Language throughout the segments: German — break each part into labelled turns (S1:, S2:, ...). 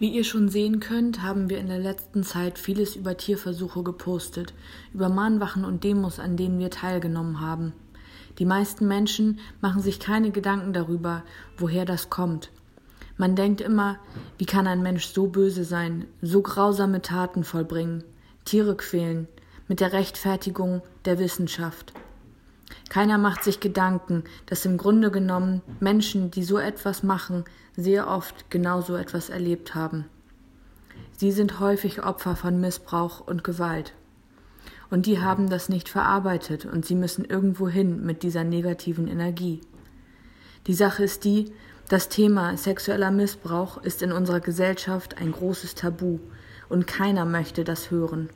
S1: Wie ihr schon sehen könnt, haben wir in der letzten Zeit vieles über Tierversuche gepostet, über Mahnwachen und Demos, an denen wir teilgenommen haben. Die meisten Menschen machen sich keine Gedanken darüber, woher das kommt. Man denkt immer, wie kann ein Mensch so böse sein, so grausame Taten vollbringen, Tiere quälen, mit der Rechtfertigung der Wissenschaft. Keiner macht sich Gedanken, dass im Grunde genommen Menschen, die so etwas machen, sehr oft genau so etwas erlebt haben. Sie sind häufig Opfer von Missbrauch und Gewalt. Und die haben das nicht verarbeitet und sie müssen irgendwo hin mit dieser negativen Energie. Die Sache ist die, das Thema sexueller Missbrauch ist in unserer Gesellschaft ein großes Tabu und keiner möchte das hören.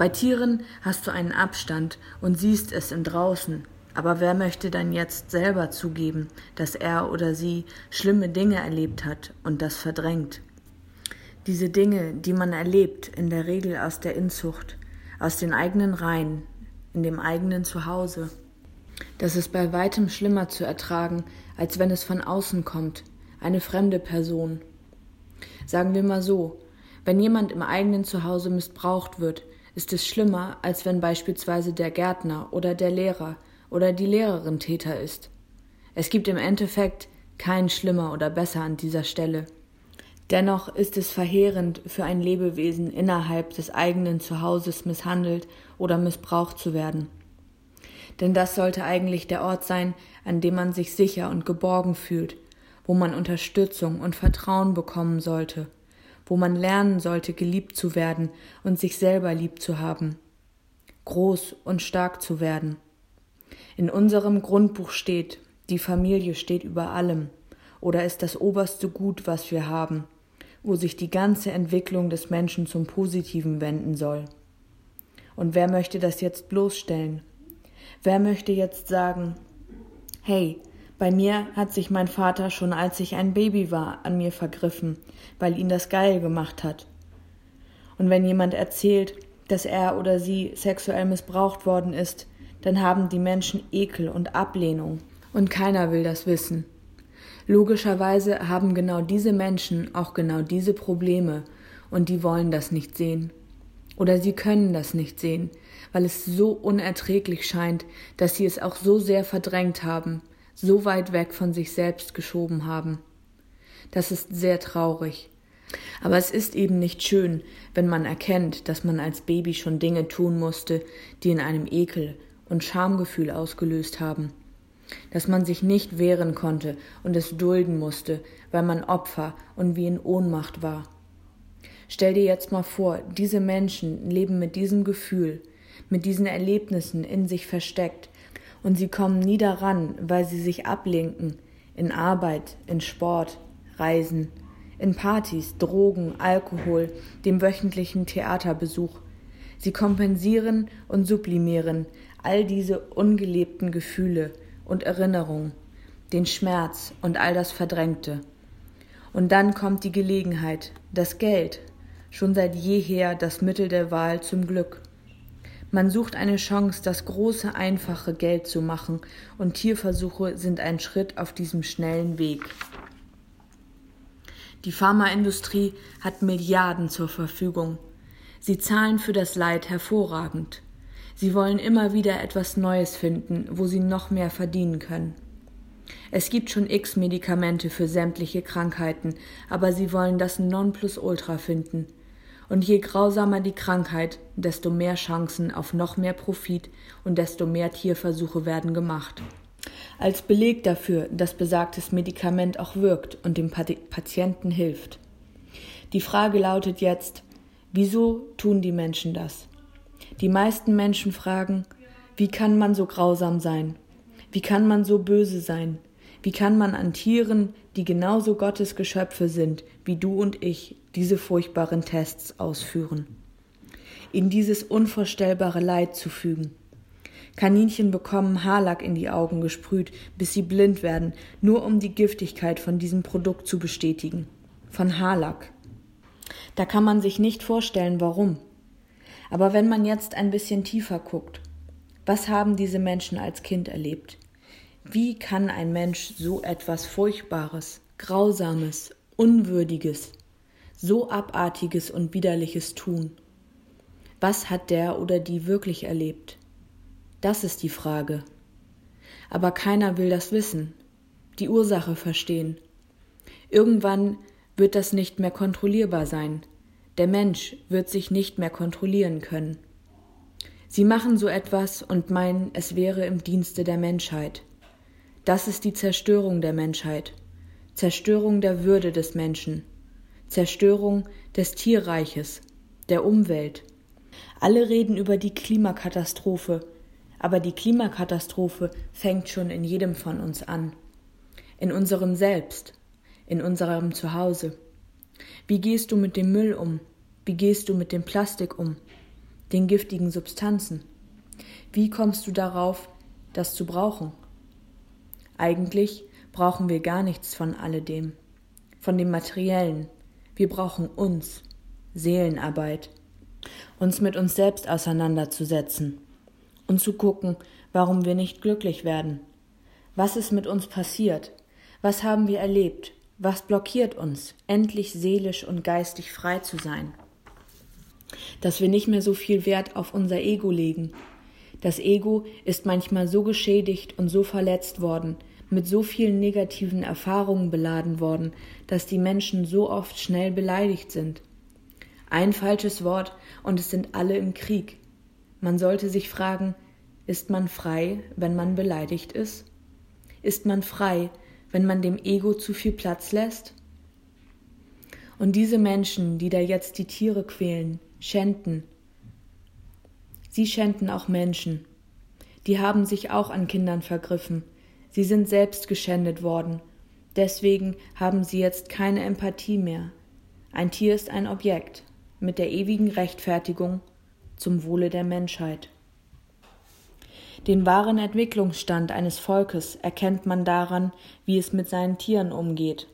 S1: Bei Tieren hast du einen Abstand und siehst es im Draußen. Aber wer möchte dann jetzt selber zugeben, dass er oder sie schlimme Dinge erlebt hat und das verdrängt? Diese Dinge, die man erlebt, in der Regel aus der Inzucht, aus den eigenen Reihen, in dem eigenen Zuhause. Das ist bei weitem schlimmer zu ertragen, als wenn es von außen kommt, eine fremde Person. Sagen wir mal so, wenn jemand im eigenen Zuhause missbraucht wird, ist es schlimmer, als wenn beispielsweise der Gärtner oder der Lehrer oder die Lehrerin Täter ist. Es gibt im Endeffekt kein schlimmer oder besser an dieser Stelle. Dennoch ist es verheerend für ein Lebewesen innerhalb des eigenen Zuhauses misshandelt oder missbraucht zu werden. Denn das sollte eigentlich der Ort sein, an dem man sich sicher und geborgen fühlt, wo man Unterstützung und Vertrauen bekommen sollte wo man lernen sollte, geliebt zu werden und sich selber lieb zu haben, groß und stark zu werden. In unserem Grundbuch steht, die Familie steht über allem oder ist das oberste Gut, was wir haben, wo sich die ganze Entwicklung des Menschen zum Positiven wenden soll. Und wer möchte das jetzt bloßstellen? Wer möchte jetzt sagen, hey, bei mir hat sich mein Vater schon als ich ein Baby war an mir vergriffen, weil ihn das geil gemacht hat. Und wenn jemand erzählt, dass er oder sie sexuell missbraucht worden ist, dann haben die Menschen Ekel und Ablehnung. Und keiner will das wissen. Logischerweise haben genau diese Menschen auch genau diese Probleme und die wollen das nicht sehen. Oder sie können das nicht sehen, weil es so unerträglich scheint, dass sie es auch so sehr verdrängt haben, so weit weg von sich selbst geschoben haben. Das ist sehr traurig. Aber es ist eben nicht schön, wenn man erkennt, dass man als Baby schon Dinge tun musste, die in einem Ekel und Schamgefühl ausgelöst haben, dass man sich nicht wehren konnte und es dulden musste, weil man Opfer und wie in Ohnmacht war. Stell dir jetzt mal vor, diese Menschen leben mit diesem Gefühl, mit diesen Erlebnissen in sich versteckt, und sie kommen nie daran, weil sie sich ablenken in Arbeit, in Sport, Reisen, in Partys, Drogen, Alkohol, dem wöchentlichen Theaterbesuch. Sie kompensieren und sublimieren all diese ungelebten Gefühle und Erinnerungen, den Schmerz und all das Verdrängte. Und dann kommt die Gelegenheit, das Geld, schon seit jeher das Mittel der Wahl zum Glück. Man sucht eine Chance, das große, einfache Geld zu machen, und Tierversuche sind ein Schritt auf diesem schnellen Weg. Die Pharmaindustrie hat Milliarden zur Verfügung. Sie zahlen für das Leid hervorragend. Sie wollen immer wieder etwas Neues finden, wo sie noch mehr verdienen können. Es gibt schon x Medikamente für sämtliche Krankheiten, aber sie wollen das Nonplusultra finden – und je grausamer die Krankheit, desto mehr Chancen auf noch mehr Profit und desto mehr Tierversuche werden gemacht. Als Beleg dafür, dass besagtes Medikament auch wirkt und dem Patienten hilft. Die Frage lautet jetzt, wieso tun die Menschen das? Die meisten Menschen fragen, wie kann man so grausam sein? Wie kann man so böse sein? Wie kann man an Tieren, die genauso Gottes Geschöpfe sind wie du und ich, diese furchtbaren Tests ausführen? Ihnen dieses unvorstellbare Leid zu fügen. Kaninchen bekommen Haarlack in die Augen gesprüht, bis sie blind werden, nur um die Giftigkeit von diesem Produkt zu bestätigen. Von Haarlack. Da kann man sich nicht vorstellen, warum. Aber wenn man jetzt ein bisschen tiefer guckt, was haben diese Menschen als Kind erlebt? Wie kann ein Mensch so etwas Furchtbares, Grausames, Unwürdiges, so abartiges und widerliches tun? Was hat der oder die wirklich erlebt? Das ist die Frage. Aber keiner will das wissen, die Ursache verstehen. Irgendwann wird das nicht mehr kontrollierbar sein. Der Mensch wird sich nicht mehr kontrollieren können. Sie machen so etwas und meinen, es wäre im Dienste der Menschheit. Das ist die Zerstörung der Menschheit, Zerstörung der Würde des Menschen, Zerstörung des Tierreiches, der Umwelt. Alle reden über die Klimakatastrophe, aber die Klimakatastrophe fängt schon in jedem von uns an, in unserem Selbst, in unserem Zuhause. Wie gehst du mit dem Müll um? Wie gehst du mit dem Plastik um? den giftigen Substanzen. Wie kommst du darauf, das zu brauchen? Eigentlich brauchen wir gar nichts von alledem, von dem Materiellen. Wir brauchen uns, Seelenarbeit, uns mit uns selbst auseinanderzusetzen und zu gucken, warum wir nicht glücklich werden. Was ist mit uns passiert? Was haben wir erlebt? Was blockiert uns, endlich seelisch und geistig frei zu sein? dass wir nicht mehr so viel Wert auf unser Ego legen. Das Ego ist manchmal so geschädigt und so verletzt worden, mit so vielen negativen Erfahrungen beladen worden, dass die Menschen so oft schnell beleidigt sind. Ein falsches Wort und es sind alle im Krieg. Man sollte sich fragen, ist man frei, wenn man beleidigt ist? Ist man frei, wenn man dem Ego zu viel Platz lässt? Und diese Menschen, die da jetzt die Tiere quälen, schänden. Sie schänden auch Menschen. Die haben sich auch an Kindern vergriffen. Sie sind selbst geschändet worden. Deswegen haben sie jetzt keine Empathie mehr. Ein Tier ist ein Objekt mit der ewigen Rechtfertigung zum Wohle der Menschheit. Den wahren Entwicklungsstand eines Volkes erkennt man daran, wie es mit seinen Tieren umgeht.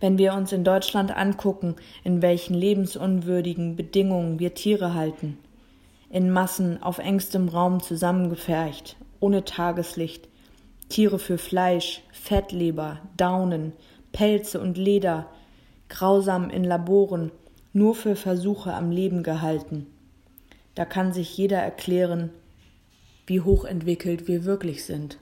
S1: Wenn wir uns in Deutschland angucken, in welchen lebensunwürdigen Bedingungen wir Tiere halten, in Massen auf engstem Raum zusammengefercht, ohne Tageslicht, Tiere für Fleisch, Fettleber, Daunen, Pelze und Leder, grausam in Laboren, nur für Versuche am Leben gehalten. Da kann sich jeder erklären, wie hochentwickelt wir wirklich sind.